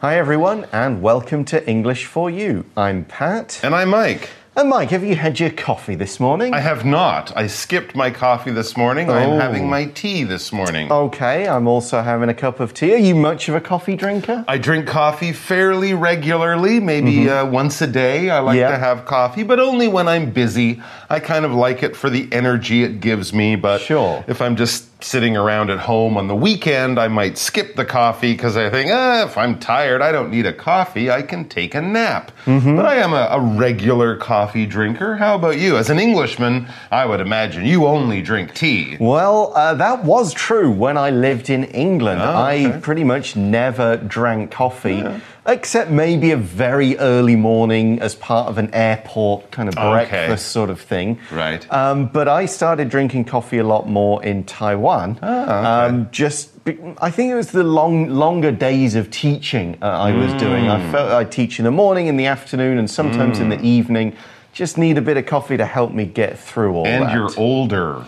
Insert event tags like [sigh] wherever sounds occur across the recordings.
Hi, everyone, and welcome to English for You. I'm Pat. And I'm Mike. And Mike, have you had your coffee this morning? I have not. I skipped my coffee this morning. I'm Oh. having my tea this morning. Okay, I'm also having a cup of tea. Are you much of a coffee drinker? I drink coffee fairly regularly, maybe uh, once a day. I like Mm-hmm. To have coffee, but only when I'm busy. I kind of like it for the energy it gives me. But Sure. if I'm just sitting around at home on the weekend, I might skip the coffee because I think, ah, if I'm tired, I don't need a coffee. I can take a nap. Mm-hmm. But I am a, a regular coffee drinker. How about you? As an Englishman, I would imagine you only drink tea. Well, uh, that was true when I lived in England. Oh, I pretty much never drank coffee, except maybe a very early morning as part of an airport kind of Okay. breakfast sort of thing. Right. Um, but I started drinking coffee a lot more in Taiwan. Ah, um, just, be- I think it was the long, longer days of teaching uh, I was doing. I Hmm. felt I teach in the morning, in the afternoon, and sometimes in the evening. Just need a bit of coffee to help me get through all And that. And you're older.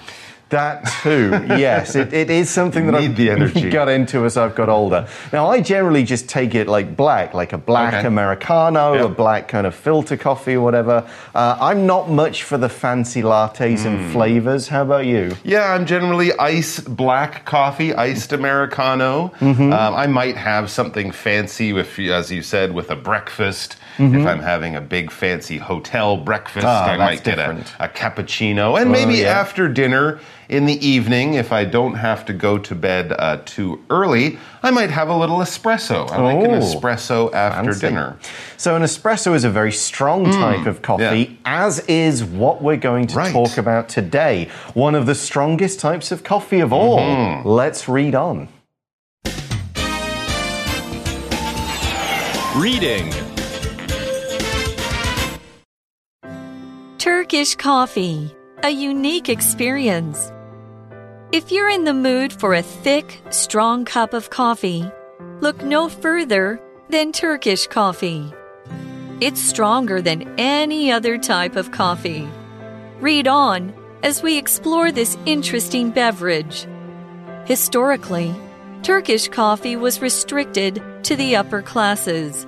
That too, yes. It, it is something that Need I've the energy. [laughs] got into as I've got older. Now, I generally just take it like black, like a black Okay. Americano, Yeah. a black kind of filter coffee or whatever. Uh, I'm not much for the fancy lattes Hmm. and flavors. How about you? Yeah, I'm generally ice black coffee, iced Americano. Mm-hmm. Um, I might have something fancy, with, as you said, with a breakfast. If I'm having a big fancy hotel breakfast, Mm-hmm. Ah, I might get a, a cappuccino. And maybe yeah. after dinner in the evening, if I don't have to go to bed uh, too early, I might have a little espresso. I like an Oh, espresso after fancy. dinner. So, an espresso is a very strong type of coffee, as is what we're going to Mm, Right. talk about today. One of the strongest types of coffee of all. Mm-hmm. Let's read on. Reading Turkish coffee, a unique experience. If you're in the mood for a thick, strong cup of coffee, look no further than Turkish coffee. It's stronger than any other type of coffee. Read on as we explore this interesting beverage. Historically, Turkish coffee was restricted to the upper classes.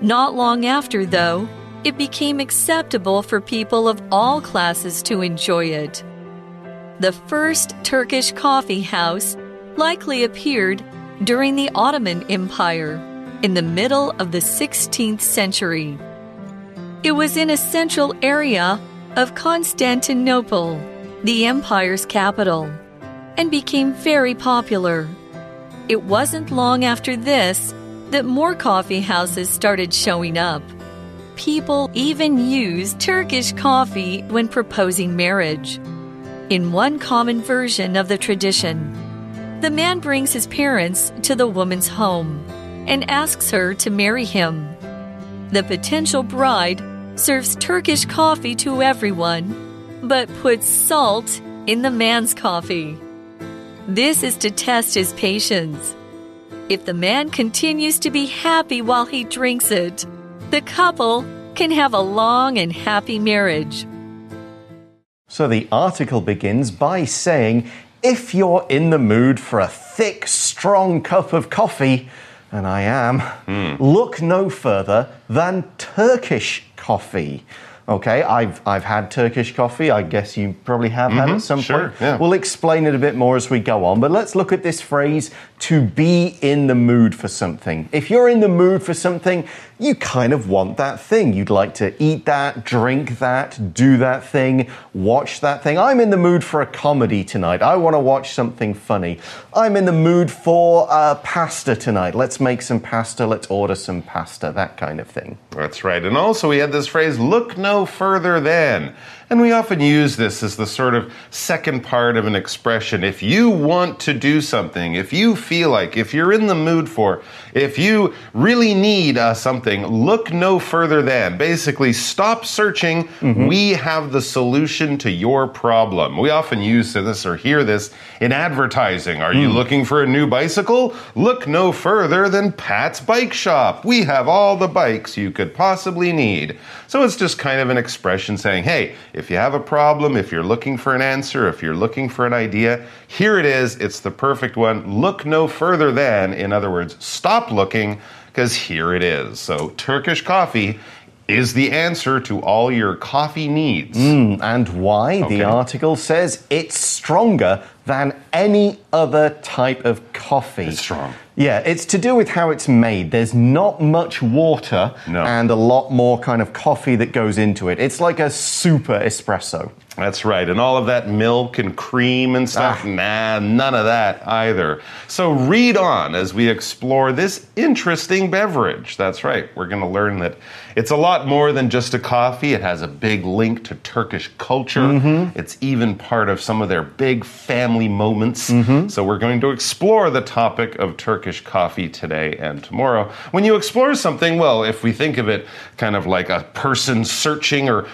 Not long after, though, it became acceptable for people of all classes to enjoy it. The first Turkish coffee house likely appeared during the Ottoman Empire in the middle of the 16th century. It was in a central area of Constantinople, the empire's capital, and became very popular. It wasn't long after this that more coffee houses started showing up. People even use Turkish coffee when proposing marriage. In one common version of the tradition, the man brings his parents to the woman's home and asks her to marry him. The potential bride serves Turkish coffee to everyone, but puts salt in the man's coffee. This is to test his patience. If the man continues to be happy while he drinks it, the couple can have a long and happy marriage. So the article begins by saying if you're in the mood for a thick, strong cup of coffee, and I am, hmm. look no further than Turkish coffee. Okay, I've, I've had Turkish coffee. I guess you probably have had at some sure, point. yeah. We'll explain it a bit more as we go on, but let's look at this phrase to be in the mood for something. If you're in the mood for something, you kind of want that thing. You'd like to eat that, drink that, do that thing, watch that thing. I'm in the mood for a comedy tonight. I want to watch something funny. I'm in the mood for uh, pasta tonight. Let's make some pasta. Let's order some pasta, that kind of thing. That's right. And also, we had this phrase, look no further than. And we often use this as the sort of second part of an expression. If you want to do something, if you feel like, if you're in the mood for, if you really need uh, something, look no further than. Basically, stop searching. We have the solution to your problem. We often use this or hear this in advertising. Are you looking for a new bicycle? Look no further than Pat's Bike Shop. We have all the bikes you could possibly need. So it's just kind of an expression saying, hey, If you have a problem, if you're looking for an answer, if you're looking for an idea, here it is. It's the perfect one. Look no further than, in other words, stop looking, because here it is. So, Turkish coffee is the answer to all your coffee needs. Hmm, and why? Okay. The article says it's stronger than any other type of coffee. It's strong. Yeah, it's to do with how it's made. There's not much water No. and a lot more kind of coffee that goes into it. It's like a super espresso. That's right. And all of that milk and cream and stuff, Ah. nah, none of that either. So read on as we explore this interesting beverage. That's right. We're going to learn that it's a lot more than just a coffee. It has a big link to Turkish culture. Mm-hmm. It's even part of some of their big family moments. Mm-hmm. So we're going to explore the topic of Turkish coffee today and tomorrow. When you explore something, well, if we think of it kind of like a person searching or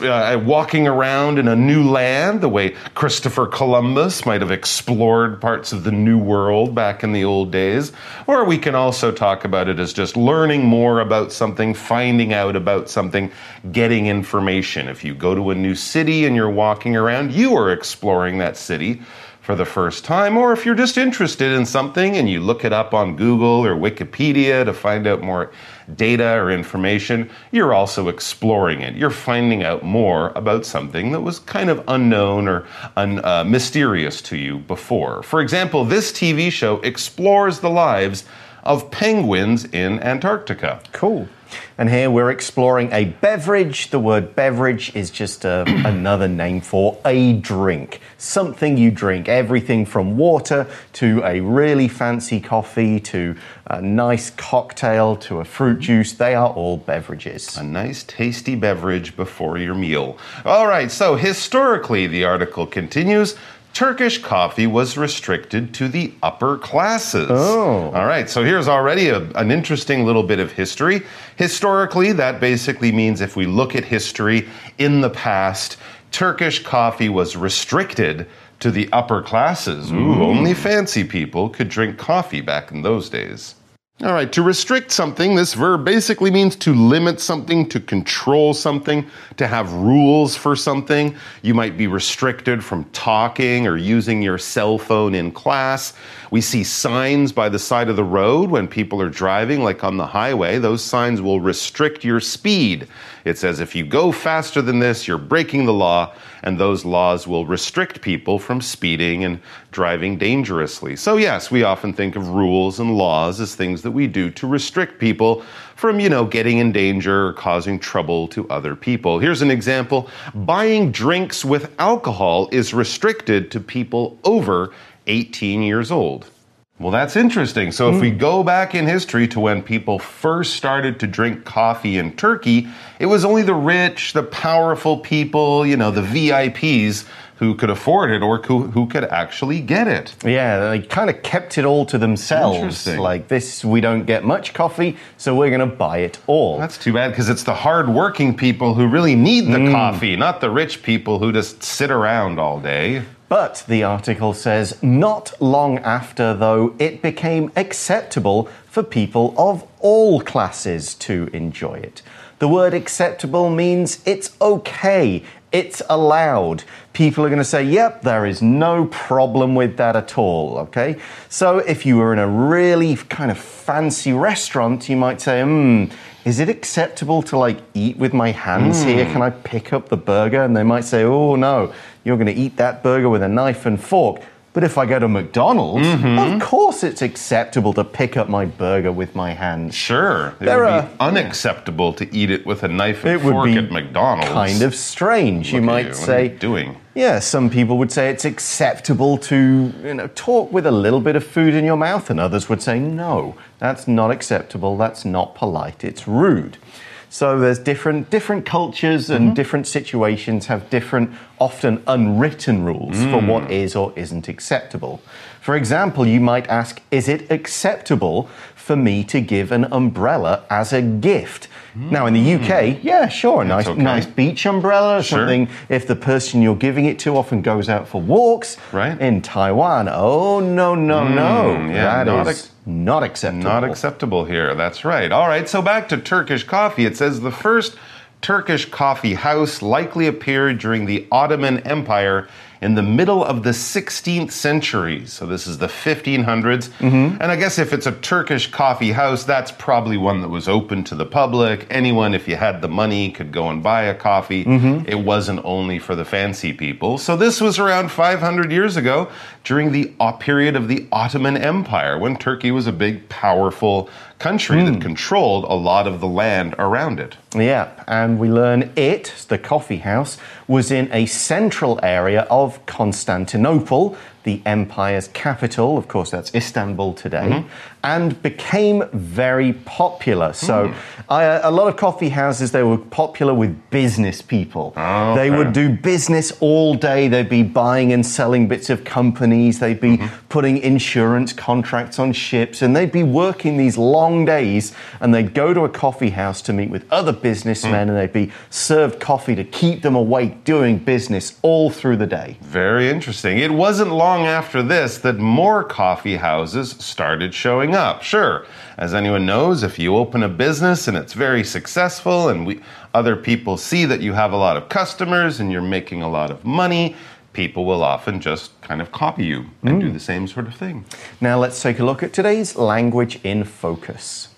uh, walking around in a new land, the way Christopher Columbus might have explored parts of the New World back in the old days. Or we can also talk about it as just learning more about something, finding out about something, getting information. If you go to a new city and you're walking around, you are exploring that city for the first time, or if you're just interested in something and you look it up on Google or Wikipedia to find out more data or information, you're also exploring it. You're finding out more about something that was kind of unknown or un, uh, mysterious to you before. For example, this TV show explores the lives of penguins in Antarctica. Cool. And here we're exploring a beverage. The word beverage is just a, [clears throat] another name for a drink. Something you drink. Everything from water to a really fancy coffee to a nice cocktail to a fruit juice. They are all beverages. A nice, tasty beverage before your meal. All right, so historically, the article continues. Turkish coffee was restricted to the upper classes. Oh. All right, so here's already a- an interesting little bit of history. Historically, that basically means if we look at history in the past, Turkish coffee was restricted to the upper classes. Ooh, mm. only fancy people could drink coffee back in those days. All right, to restrict something, this verb basically means to limit something, to control something, to have rules for something. You might be restricted from talking or using your cell phone in class. We see signs by the side of the road when people are driving, like on the highway. Those signs will restrict your speed. It says if you go faster than this, you're breaking the law, and those laws will restrict people from speeding and driving dangerously. So, yes, we often think of rules and laws as things that we do to restrict people from, you know, getting in danger or causing trouble to other people. Here's an example buying drinks with alcohol is restricted to people over 18 years old. Well, that's interesting. So, if we hmm. go back in history to when people first started to drink coffee in Turkey, it was only the rich, the powerful people, you know, the VIPs who could afford it or who, who could actually get it. Yeah, they kind of kept it all to themselves. Like this, we don't get much coffee, so we're going to buy it all. That's too bad because it's the hardworking people who really need the mm. coffee, not the rich people who just sit around all day. But the article says not long after, though, it became acceptable for people of all classes to enjoy it. The word acceptable means it's okay, it's allowed. People are going to say, yep, there is no problem with that at all, okay? So if you were in a really kind of fancy restaurant, you might say, hmm, is it acceptable to like eat with my hands here? Can I pick up the burger? And they might say, oh no, you're going to eat that burger with a knife and fork. But if I go to McDonald's, of mm-hmm. course it's acceptable to pick up my burger with my hands. Sure. It There would are- be unacceptable to eat it with a knife and It would fork be at McDonald's. Kind of strange. you Look at might you. What are say, you doing? Yeah, some people would say it's acceptable to, you know, talk with a little bit of food in your mouth, and others would say, no, that's not acceptable, that's not polite, it's rude. So there's different different cultures and Mm-hmm. different situations have different, often unwritten rules for Mm. what is or isn't acceptable. For example, you might ask, is it acceptable for me to give an umbrella as a gift? Now, in the UK, yeah, sure, a nice, Mm. okay. nice beach umbrella, Sure. something if the person you're giving it to often goes out for walks. Right. In Taiwan, oh, no, no, no. Mm, yeah, that is ac- not acceptable. Not acceptable here. That's right. All right. So back to Turkish coffee. It says the first Turkish coffee house likely appeared during the Ottoman Empire in the middle of the 16th century. So this is the 1500s. Mm-hmm. And I guess if it's a Turkish coffee house, that's probably one that was open to the public. Anyone, if you had the money, could go and buy a coffee. Mm-hmm. It wasn't only for the fancy people. So this was around 500 years ago during the uh, period of the Ottoman Empire when Turkey was a big, powerful country that mm. controlled a lot of the land around it. Yeah, and we learn it, the coffee house, was in a central area of Constantinople, the empire's capital. Of course, that's Istanbul today, mm-hmm. And became very popular. So, hmm. I, a lot of coffee houses they were popular with business people. Ah, they would do business all day. They'd be buying and selling bits of companies. They'd be mm-hmm. putting insurance contracts on ships, and they'd be working these long days. And they'd go to a coffee house to meet with other businessmen, hmm. and they'd be served coffee to keep them awake doing business all through the day. Very interesting. It wasn't long after this that more coffee houses started showing up. Sure, as anyone knows, if you open a business and it's very successful and we, other people see that you have a lot of customers and you're making a lot of money, people will often just kind of copy you and do mm. the same sort of thing. Now let's take a look at today's language in focus.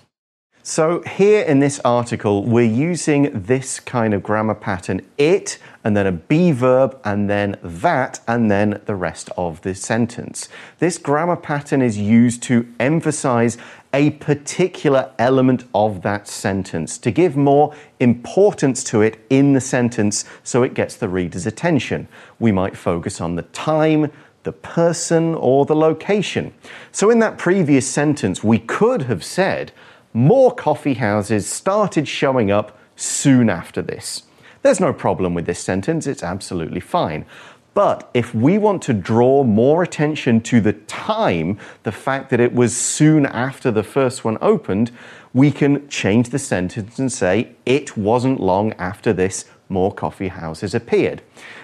So, here in this article, we're using this kind of grammar pattern it, and then a be verb, and then that, and then the rest of the sentence. This grammar pattern is used to emphasize a particular element of that sentence, to give more importance to it in the sentence so it gets the reader's attention. We might focus on the time, the person, or the location. So, in that previous sentence, we could have said, more coffee houses started showing up soon after this. There's no problem with this sentence, it's absolutely fine. But if we want to draw more attention to the time, the fact that it was soon after the first one opened, we can change the sentence and say, it wasn't long after this more coffee houses appeared.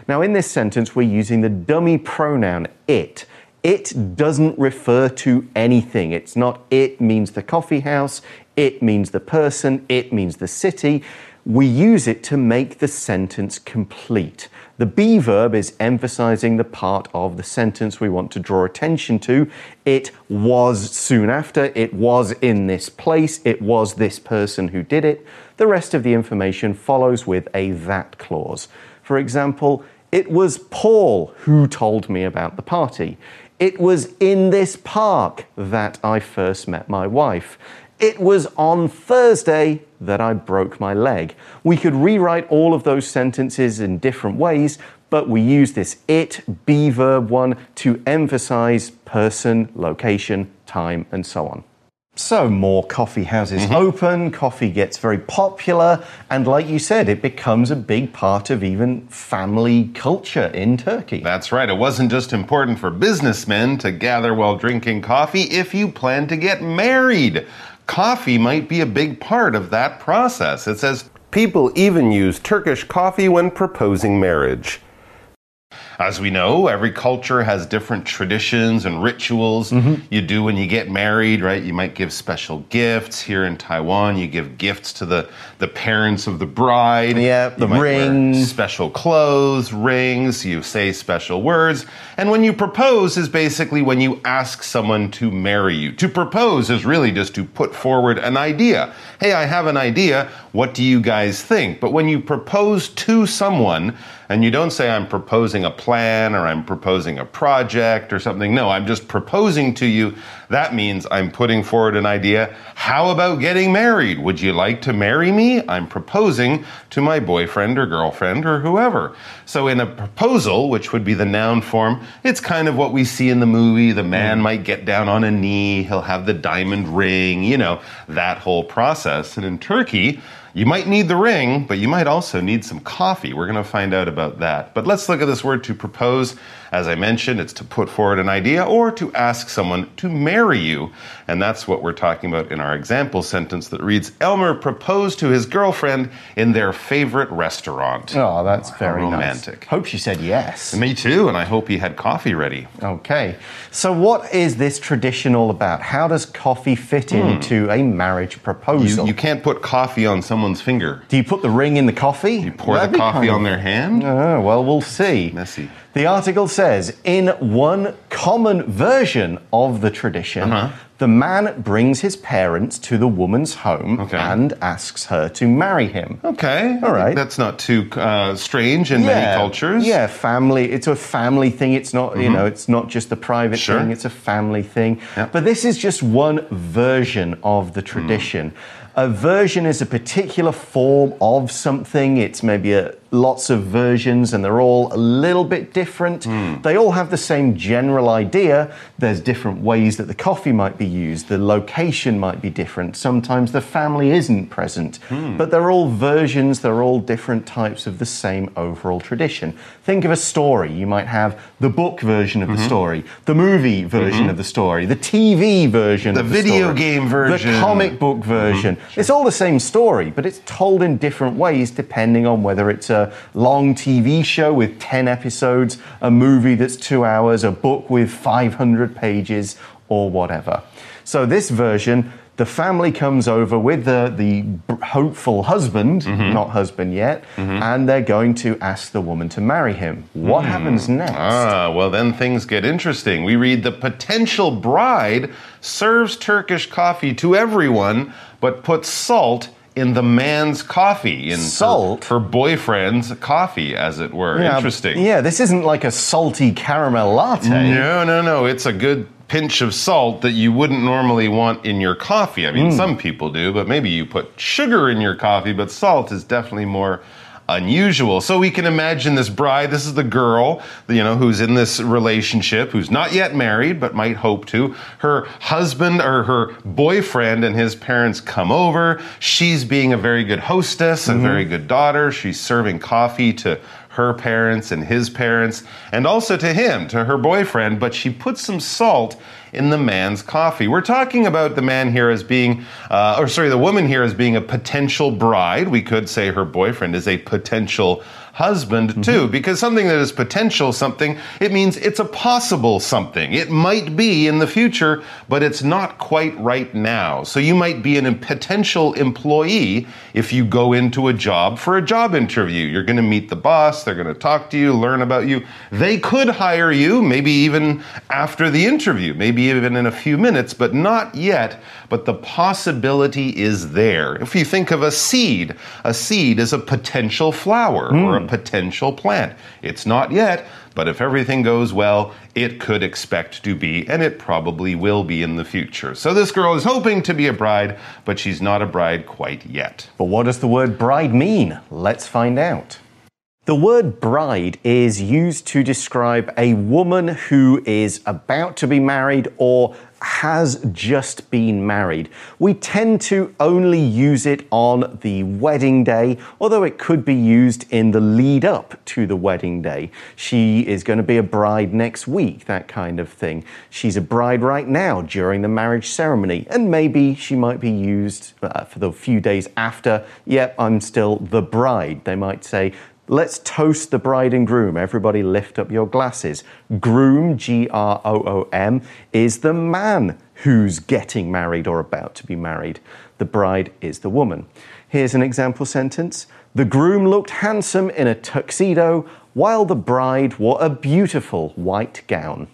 Now, in this sentence, we're using the dummy pronoun it. It doesn't refer to anything. It's not it means the coffee house, it means the person, it means the city. We use it to make the sentence complete. The be verb is emphasizing the part of the sentence we want to draw attention to. It was soon after, it was in this place, it was this person who did it. The rest of the information follows with a that clause. For example, it was Paul who told me about the party. It was in this park that I first met my wife. It was on Thursday that I broke my leg. We could rewrite all of those sentences in different ways, but we use this it, be verb one to emphasize person, location, time, and so on. So, more coffee houses mm-hmm. open, coffee gets very popular, and like you said, it becomes a big part of even family culture in Turkey. That's right. It wasn't just important for businessmen to gather while drinking coffee. If you plan to get married, coffee might be a big part of that process. It says people even use Turkish coffee when proposing marriage. As we know, every culture has different traditions and rituals mm-hmm. you do when you get married, right? You might give special gifts. Here in Taiwan, you give gifts to the, the parents of the bride. Yeah, the ring. special clothes, rings, you say special words. And when you propose is basically when you ask someone to marry you. To propose is really just to put forward an idea. Hey, I have an idea. What do you guys think? But when you propose to someone, and you don't say, I'm proposing a plan or I'm proposing a project or something. No, I'm just proposing to you. That means I'm putting forward an idea. How about getting married? Would you like to marry me? I'm proposing to my boyfriend or girlfriend or whoever. So, in a proposal, which would be the noun form, it's kind of what we see in the movie. The man mm. might get down on a knee, he'll have the diamond ring, you know, that whole process. And in Turkey, you might need the ring, but you might also need some coffee. We're going to find out about that. But let's look at this word to propose. As I mentioned, it's to put forward an idea or to ask someone to marry you. And that's what we're talking about in our example sentence that reads Elmer proposed to his girlfriend in their favorite restaurant. Oh, that's very romantic. nice. Hope she said yes. Me too, and I hope he had coffee ready. Okay. So, what is this tradition all about? How does coffee fit into a marriage proposal? Hmm. You, you can't put coffee on someone's finger. Do you put the ring in the coffee? You pour That'd the coffee kind of- on their hand? Oh, well, we'll see. Messy. The article says in one common version of the tradition, Uh-huh. the man brings his parents to the woman's home Okay. and asks her to marry him. Okay. All right. That's not too uh, strange in many cultures. Yeah, family. It's a family thing. It's not, you know, it's not just a private Mm-hmm. Sure. thing. It's a family thing. Yeah. But this is just one version of the tradition. A version is a particular form of something. It's maybe a, lots of versions, and they're all a little bit different. Hmm. They all have the same general idea. There's different ways that the coffee might be used. The location might be different. Sometimes the family isn't present. Hmm. But they're all versions. They're all different types of the same overall tradition. Think of a story. You might have the book version of the mm-hmm. story, the movie version mm-hmm. of the story, the TV version, The the video story, game version. the comic book mm-hmm. version. It's all the same story, but it's told in different ways depending on whether it's a long TV show with 10 episodes, a movie that's two hours, a book with 500 pages, or whatever. So, this version, the family comes over with the, the hopeful husband, mm-hmm. not husband yet, mm-hmm. and they're going to ask the woman to marry him. What hmm. happens next? Ah, well, then things get interesting. We read the potential bride serves Turkish coffee to everyone, but puts salt in the man's coffee. In Salt? Her, boyfriend's coffee, as it were. Yeah, Interesting. Yeah, this isn't like a salty caramel latte. No, no, no. It's a good pinch of salt that you wouldn't normally want in your coffee. I mean, Hmm. some people do, but maybe you put sugar in your coffee, but salt is definitely more unusual. So we can imagine this bride, this is the girl, you know, who's in this relationship, who's not yet married but might hope to. Her husband or her boyfriend and his parents come over. She's being a very good hostess, a mm-hmm. very good daughter. She's serving coffee to her parents and his parents, and also to him, to her boyfriend, but she puts some salt in the man's coffee. We're talking about the man here as being, uh, or sorry, the woman here as being a potential bride. We could say her boyfriend is a potential husband mm-hmm. too, because something that is potential something, it means it's a possible something. It might be in the future, but it's not quite right now. So you might be an, a potential employee if you go into a job for a job interview. You're going to meet the boss, they're going to talk to you, learn about you. They could hire you, maybe even after the interview, maybe even in a few minutes, but not yet. But the possibility is there. If you think of a seed, a seed is a potential flower or a potential plant. It's not yet, but if everything goes well, it could expect to be, and it probably will be in the future. So this girl is hoping to be a bride, but she's not a bride quite yet. But what does the word bride mean? Let's find out. The word bride is used to describe a woman who is about to be married or has just been married. We tend to only use it on the wedding day, although it could be used in the lead up to the wedding day. She is going to be a bride next week, that kind of thing. She's a bride right now during the marriage ceremony, and maybe she might be used uh, for the few days after. Yep, I'm still the bride. They might say, Let's toast the bride and groom. Everybody lift up your glasses. Groom, G R O O M, is the man who's getting married or about to be married. The bride is the woman. Here's an example sentence The groom looked handsome in a tuxedo, while the bride wore a beautiful white gown.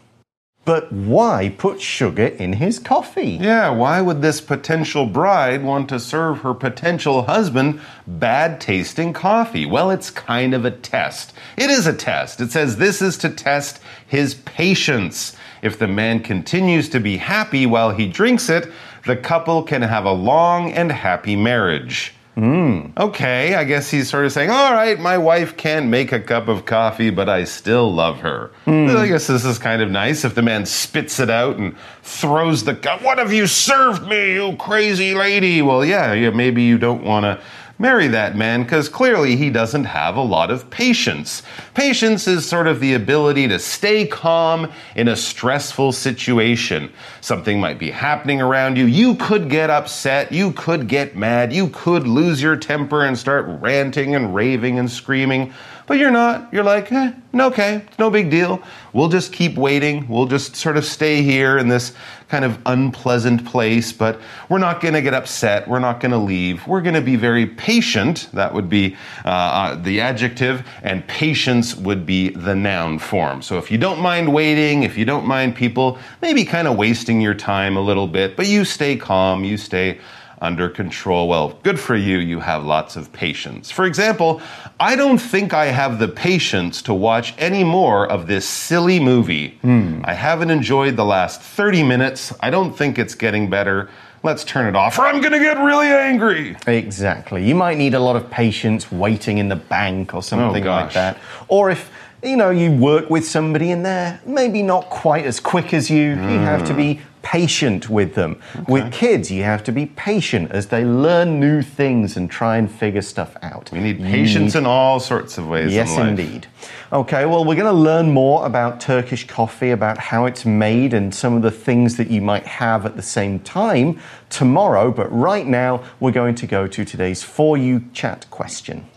But why put sugar in his coffee? Yeah, why would this potential bride want to serve her potential husband bad tasting coffee? Well, it's kind of a test. It is a test. It says this is to test his patience. If the man continues to be happy while he drinks it, the couple can have a long and happy marriage. Mm. Okay, I guess he's sort of saying, all right, my wife can't make a cup of coffee, but I still love her. Mm. I guess this is kind of nice if the man spits it out and throws the cup. What have you served me, you crazy lady? Well, yeah, yeah maybe you don't want to marry that man because clearly he doesn't have a lot of patience. Patience is sort of the ability to stay calm in a stressful situation. Something might be happening around you. You could get upset. You could get mad. You could lose your temper and start ranting and raving and screaming. But you're not. You're like, eh, okay, it's no big deal. We'll just keep waiting. We'll just sort of stay here in this kind of unpleasant place, but we're not going to get upset. We're not going to leave. We're going to be very patient. That would be uh, uh, the adjective, and patience would be the noun form. So if you don't mind waiting, if you don't mind people maybe kind of wasting your time a little bit, but you stay calm, you stay under control. Well, good for you, you have lots of patience. For example, I don't think I have the patience to watch any more of this silly movie. Hmm. I haven't enjoyed the last 30 minutes. I don't think it's getting better. Let's turn it off, or I'm gonna get really angry. Exactly. You might need a lot of patience waiting in the bank or something like Oh, gosh. that. Or if you know you work with somebody and they're maybe not quite as quick as you, you mm. have to be patient with them. With kids, you have to be patient as they learn new things and try and figure stuff out. We need patience in all sorts of ways. Yes, in life. indeed. Okay, well, we're going to learn more about Turkish coffee, about how it's made, and some of the things that you might have at the same time tomorrow. But right now, we're going to go to today's For You chat question.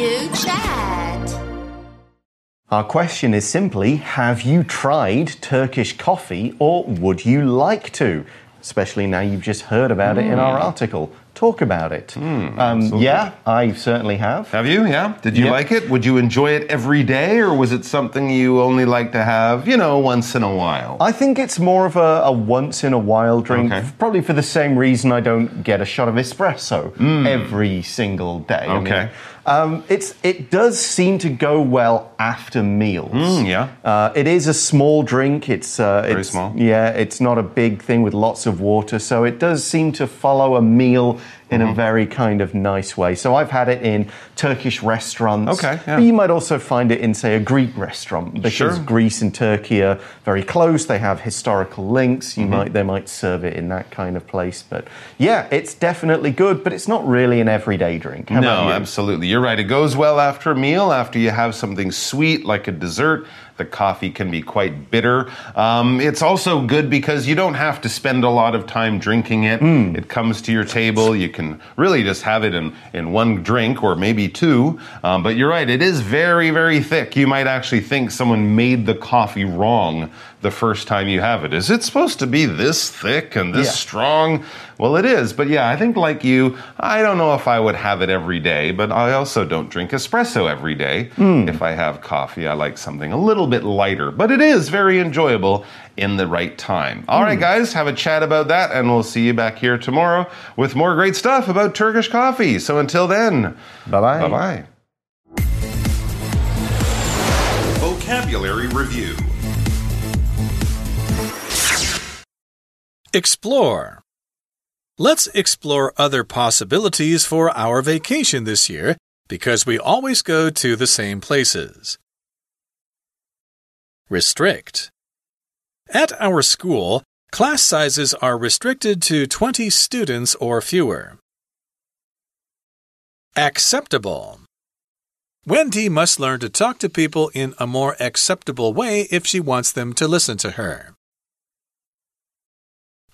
You chat. Our question is simply Have you tried Turkish coffee, or would you like to? Especially now you've just heard about it in our hmm. article. Talk about it. Hmm, um, yeah, I certainly have. Have you? Yeah. Did you Yep. like it? Would you enjoy it every day, or was it something you only like to have, you know, once in a while? I think it's more of a, a once in a while drink, Okay. probably for the same reason I don't get a shot of espresso hmm. every single day. I mean, Okay. Um, it's it does seem to go well after meals. Mm, yeah. Uh, it is a small drink. It's uh, Very it's, small. Yeah, it's not a big thing with lots of water, so it does seem to follow a meal in Mm-hmm. a very kind of nice way. So I've had it in Turkish restaurants. Okay, yeah. But you might also find it in, say, a Greek restaurant because Sure. Greece and Turkey are very close. They have historical links. Mm-hmm. You might they might serve it in that kind of place. But yeah, it's definitely good, but it's not really an everyday drink. How no, you? absolutely. You're right. It goes well after a meal, after you have something sweet like a dessert. The coffee can be quite bitter. Um, it's also good because you don't have to spend a lot of time drinking it. Hmm. It comes to your table. You can really just have it in, in one drink or maybe two. Um, but you're right, it is very, very thick. You might actually think someone made the coffee wrong the first time you have it. Is it supposed to be this thick and this Yeah. strong? Well, it is. But yeah, I think like you, I don't know if I would have it every day, but I also don't drink espresso every day. Hmm. If I have coffee, I like something a little bit lighter, but it is very enjoyable in the right time. All right, hmm. guys, have a chat about that, and we'll see you back here tomorrow with more great stuff about Turkish coffee. So until then, Bye bye. bye bye. Vocabulary Review Explore. Let's explore other possibilities for our vacation this year because we always go to the same places. Restrict. At our school, class sizes are restricted to 20 students or fewer. Acceptable. Wendy must learn to talk to people in a more acceptable way if she wants them to listen to her.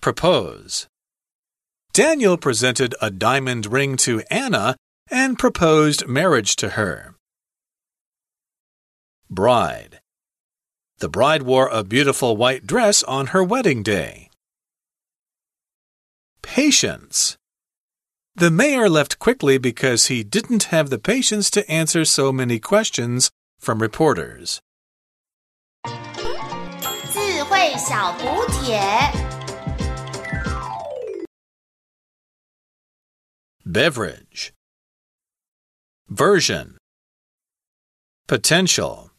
Propose. Daniel presented a diamond ring to Anna and proposed marriage to her. Bride. The bride wore a beautiful white dress on her wedding day. Patience. The mayor left quickly because he didn't have the patience to answer so many questions from reporters. Beverage. Version. Potential.